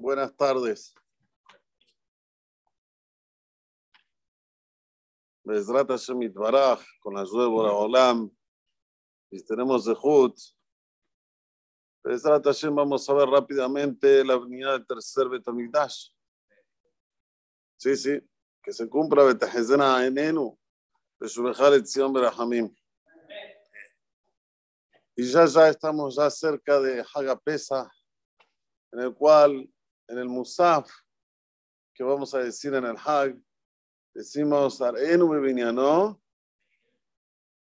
Buenas tardes. Bezrat Hashem Itbaraj, con la ayuda de Olam, y tenemos Zehut. Bezrat Hashem, vamos a ver rápidamente la unidad del tercer Betamigdash. Sí, sí, que se cumpla Betahezena Enenu, Beshubechal Etzion Berachamim. Y ya, ya estamos ya cerca de Hagapesa, en el cual, en el Musaf, que vamos a decir en el Hag, decimos Arenu Beviñano,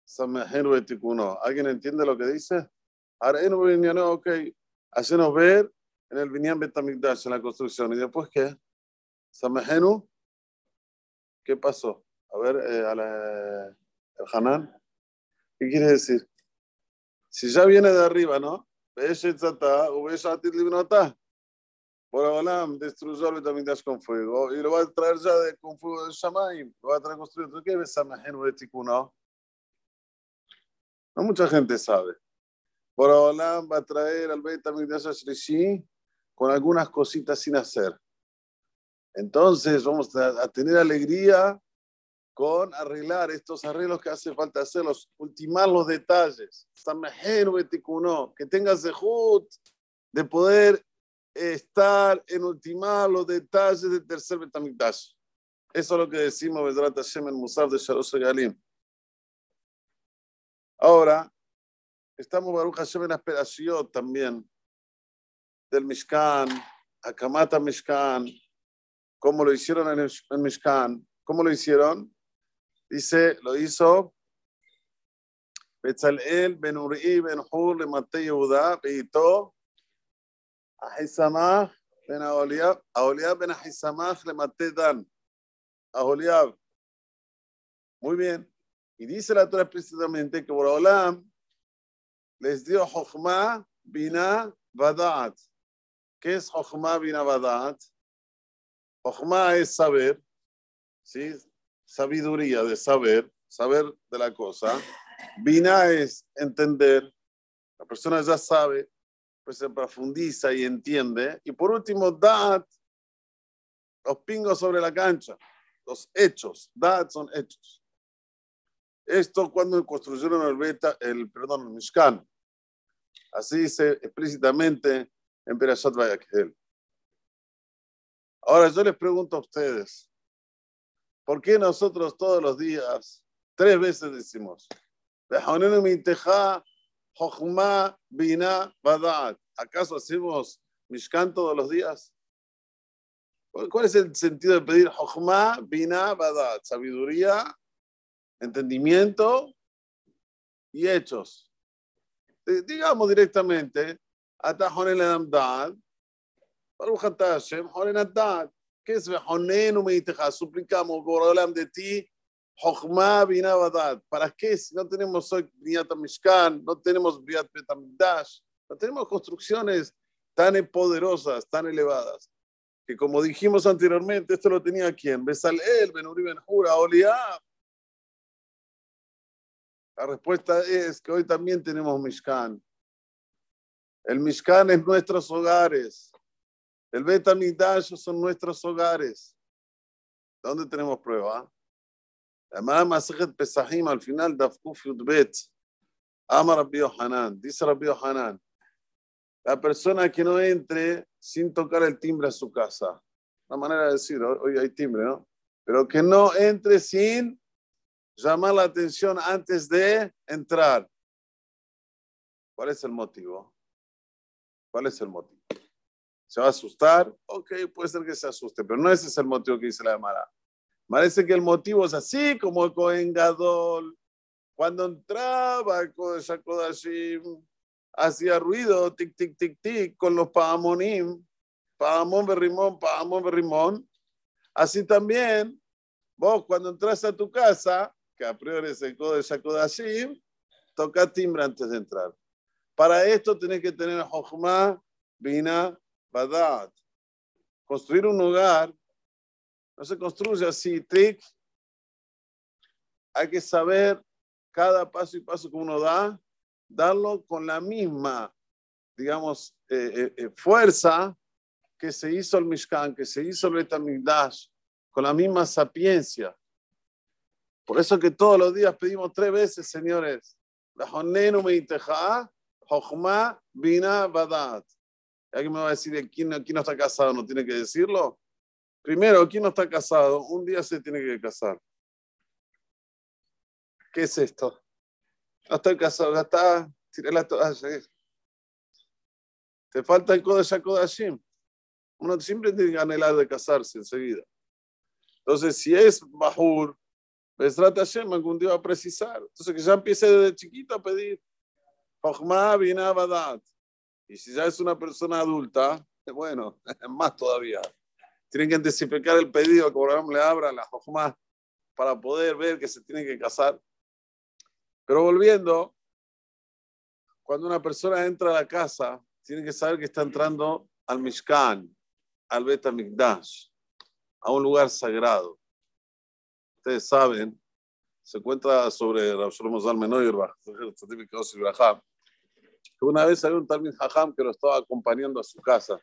Samehenu Betikuno. ¿Alguien entiende lo que dice? Arenu Beviñano, ok. Hacenos ver en el Binyan Betamigdash, en la construcción. ¿Y después qué? Samehenu, ¿qué pasó? A ver, eh, a la, el Hanan, ¿qué quiere decir? Si ya viene de arriba, ¿no? Por Abalam destruyó el Betamigdash con fuego y lo va a traer ya de, con fuego de Shamaim. Lo va a traer construido. ¿Qué ves no? No mucha gente sabe. Por Abalam va a traer al Betamigdash Shlishi con algunas cositas sin hacer. Entonces vamos a tener alegría con arreglar estos arreglos que hace falta hacerlos, ultimar los detalles, que tengas zehut de poder estar en ultimar los detalles del tercer Betamikdash. Eso es lo que decimos Bedrat Hashem en Musaf de Shalosh Galim. Ahora, estamos Baruch Hashem en la esperación también del Mishkan, Akamata Mishkan, como lo hicieron en el Mishkan. ¿Cómo lo hicieron? Dice, lo hizo Betzalel ben Uri ben Hur le Mate Yehuda, Beito, Ahisamach ben Aholiab, Aholiab ben Ahisamach le Mate Dan, Aholiab. Muy bien. Y dice la Torah explícitamente que Borolam les dio Jochma, Bina, Badat. ¿Qué es Jochma, Bina, es saber, ¿sí? sabiduría de saber, saber de la cosa. Vina es entender. La persona ya sabe, pues se profundiza y entiende. Y por último, dat, los pingos sobre la cancha, los hechos. Dat son hechos. Esto cuando construyeron el, beta, el perdón, el Mishkan. Así dice explícitamente en Perashat Vayakhel. Ahora yo les pregunto a ustedes, ¿Por qué nosotros todos los días, tres veces decimos, ¿Acaso hacemos Mishkan todos los días? ¿Cuál es el sentido de pedir Jochma, Bina, Badat? Sabiduría, entendimiento y hechos. Digamos directamente, Atajonen Adamdad, Baruch. ¿Qué es Meiteja? Suplicamos, Borolam, de ti, Jochma Binabadad. ¿Para qué? Si no tenemos hoy Niata Mishkan, no tenemos Biat Betamdash, no tenemos construcciones tan poderosas, tan elevadas, que como dijimos anteriormente, esto lo tenía quien? Besalel, Benuri Benjura, Oliab. La respuesta es que hoy también tenemos Mishkan. El Mishkan es nuestros hogares. El Betamigdash son nuestros hogares. ¿Dónde tenemos prueba? La Masejet Pesahim al final de Bet. Ama Rabbi Yohanan. Dice Rabbi Yohanan. La persona que no entre sin tocar el timbre a su casa. Una manera de decir, hoy hay timbre, ¿no? Pero que no entre sin llamar la atención antes de entrar. ¿Cuál es el motivo? ¿Cuál es el motivo? ¿Se va a asustar? Ok, puede ser que se asuste, pero no ese es el motivo que dice la Mara. Parece que el motivo es así como el Cohen Gadol. Cuando entraba el Kodashim, hacía ruido, tic, tic, tic, tic, con los Paamonim, Paamon, Berrimón, Paamon, Berrimón. Así también, vos cuando entras a tu casa, que a priori es el Kodesh Kodashim, toca timbre antes de entrar. Para esto tenés que tener Jochma, Bina Badat. Construir un hogar no se construye así, trick. Hay que saber cada paso y paso que uno da, darlo con la misma, digamos, eh, eh, eh, fuerza que se hizo el Mishkan, que se hizo el Betamigdash, con la misma sapiencia. Por eso que todos los días pedimos tres veces, señores, Bina Badat. ¿Alguien me va a decir quién, quién no está casado? ¿No tiene que decirlo? Primero, ¿quién no está casado? Un día se tiene que casar. ¿Qué es esto? No estoy casado, ya está, tiré la toalla. Te falta el Kodesh Kodashim. Uno siempre tiene que anhelar de casarse enseguida. Entonces, si es Bahur, Besrat Hashem algún día va a precisar. Entonces, que ya empiece desde chiquito a pedir. Y si ya es una persona adulta, bueno, más todavía. Tienen que intensificar el pedido que Abraham le abra la Jochma para poder ver que se tiene que casar. Pero volviendo, cuando una persona entra a la casa, tiene que saber que está entrando al Mishkan, al Bet Mikdash, a un lugar sagrado. Ustedes saben, se cuenta sobre Rabshalom Zalmenoyer, que una vez había un Talmud Hajam que lo estaba acompañando a su casa.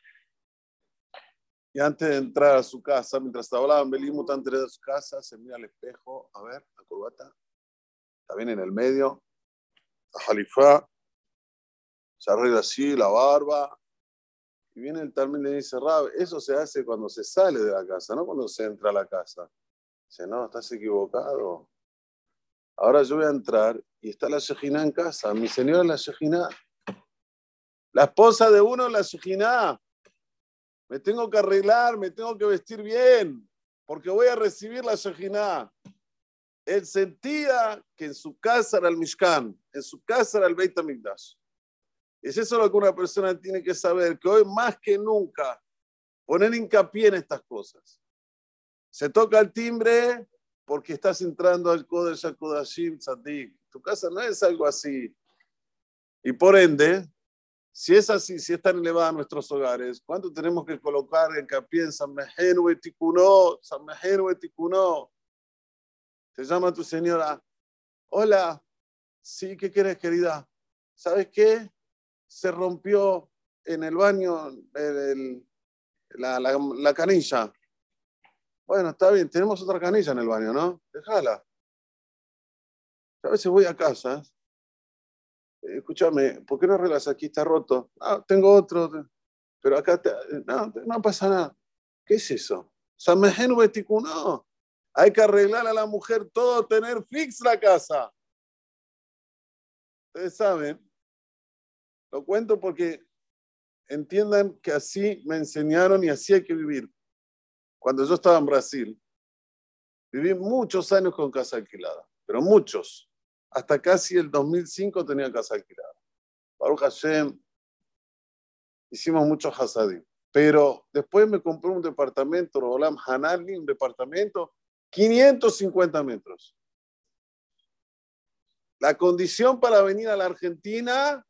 Y antes de entrar a su casa, mientras hablaban Belimut antes de su casa, se mira al espejo, a ver, la corbata, está bien en el medio, la jalifá, se arregla así, la barba, y viene el le dice, Rab, eso se hace cuando se sale de la casa, no cuando se entra a la casa. Dice, no, estás equivocado. Ahora yo voy a entrar y está la Shejina en casa, mi señora la Shejina. La esposa de uno es la Shejina. Me tengo que arreglar, me tengo que vestir bien, porque voy a recibir la Shejina. Él sentía que en su casa era el Mishkan, en su casa era el Beit HaMikdash. Es eso lo que una persona tiene que saber, que hoy más que nunca poner hincapié en estas cosas. Se toca el timbre porque estás entrando al Kodesh Kodashim Tzadik. Tu casa no es algo así. Y por ende, si es así, si es tan elevada nuestros hogares, ¿cuánto tenemos que colocar en San Mejenu Etikunó, San Mejenu Etikunó? Te llama tu señora. Hola. Sí, ¿qué quieres, querida? ¿Sabes qué? Se rompió en el baño la, la, canilla. Bueno, está bien, tenemos otra canilla en el baño, ¿no? Déjala. A veces voy a casa. Eh, escúchame, ¿por qué no arreglas aquí? Está roto. Ah, tengo otro. Pero acá no, no pasa nada. ¿Qué es eso? Samejenu no. Hay que arreglar a la mujer todo, tener fix la casa. Ustedes saben, lo cuento porque entiendan que así me enseñaron y así hay que vivir. Cuando yo estaba en Brasil, viví muchos años con casa alquilada, pero muchos. Hasta casi el 2005 tenía casa alquilada. Baruch Hashem, hicimos muchos hasadim. Pero después me compré un departamento, Rolam Hanali, un departamento 550 metros. La condición para venir a la Argentina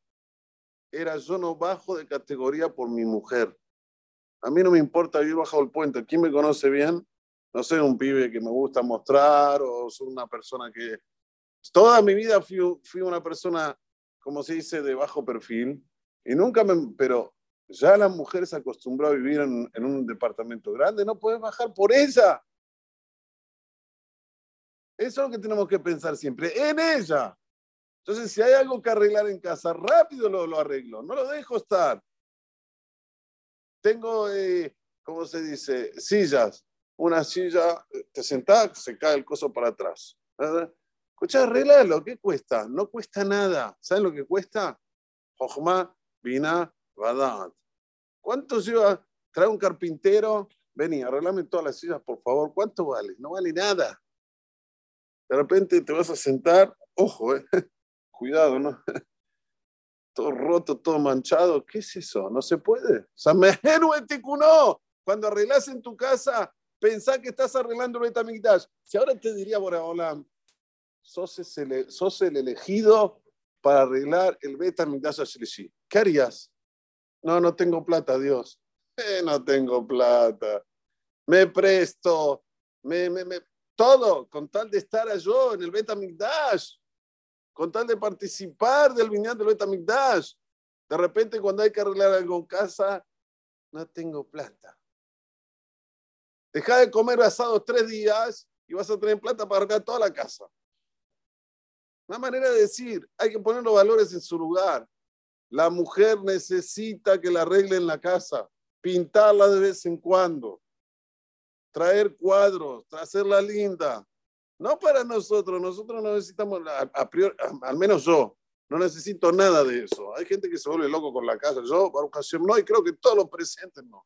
era yo no bajo de categoría por mi mujer. A mí no me importa vivir bajo el puente. ¿Quién me conoce bien? No soy un pibe que me gusta mostrar o soy una persona que... Toda mi vida fui, una persona, como se dice, de bajo perfil. Y nunca me... Pero ya la mujer se a vivir en, un departamento grande. No puedes bajar por ella. Eso es lo que tenemos que pensar siempre, en ella. Entonces, si hay algo que arreglar en casa, rápido lo, lo arreglo, no lo dejo estar. Tengo, eh, ¿cómo se dice? Sillas. Una silla, te sentás, se cae el coso para atrás. Escucha, arreglalo, ¿qué cuesta? No cuesta nada. ¿Saben lo que cuesta? Ojma, Vina, Badat. ¿Cuánto lleva? Trae un carpintero, vení, arreglame todas las sillas, por favor. ¿Cuánto vale? No vale nada. De repente te vas a sentar, ojo, eh, cuidado, ¿no? todo roto, todo manchado, ¿qué es eso? No se puede. no. Cuando arreglas en tu casa, pensá que estás arreglando el Betamigdash. Si ahora te diría Boraholam, sos, sos el elegido para arreglar el Betamigdash Ashlishi. ¿Qué harías? No, no tengo plata, Dios. Eh, no tengo plata. Me presto. Me, me, me, todo con tal de estar yo en el Betamigdash, con tal de participar del viñal del Betamigdash. De repente, cuando hay que arreglar algo en casa, no tengo plata. Deja de comer asado tres días y vas a tener plata para arreglar toda la casa. Una manera de decir, hay que poner los valores en su lugar. La mujer necesita que la arreglen la casa, pintarla de vez en cuando, traer cuadros, hacerla linda. No para nosotros, nosotros no necesitamos, a, priori, al menos yo, no necesito nada de eso. Hay gente que se vuelve loco con la casa. Yo, para ocasión, no, y creo que todos los presentes no.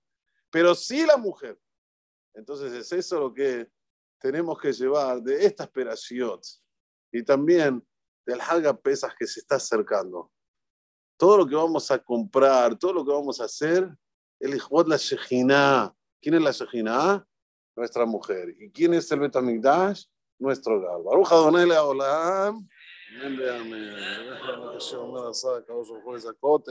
Pero sí la mujer. Entonces es eso lo que tenemos que llevar de esta esperación y también del Haga Pesas que se está acercando. Todo lo que vamos a comprar, todo lo que vamos a hacer, el Ijbot la Shejina. ¿Quién es la Shejina? Nuestra mujer. ¿Y quién es el Betamigdash? Nuestro hogar. Baruch Adonai Leolam. Amén, amén.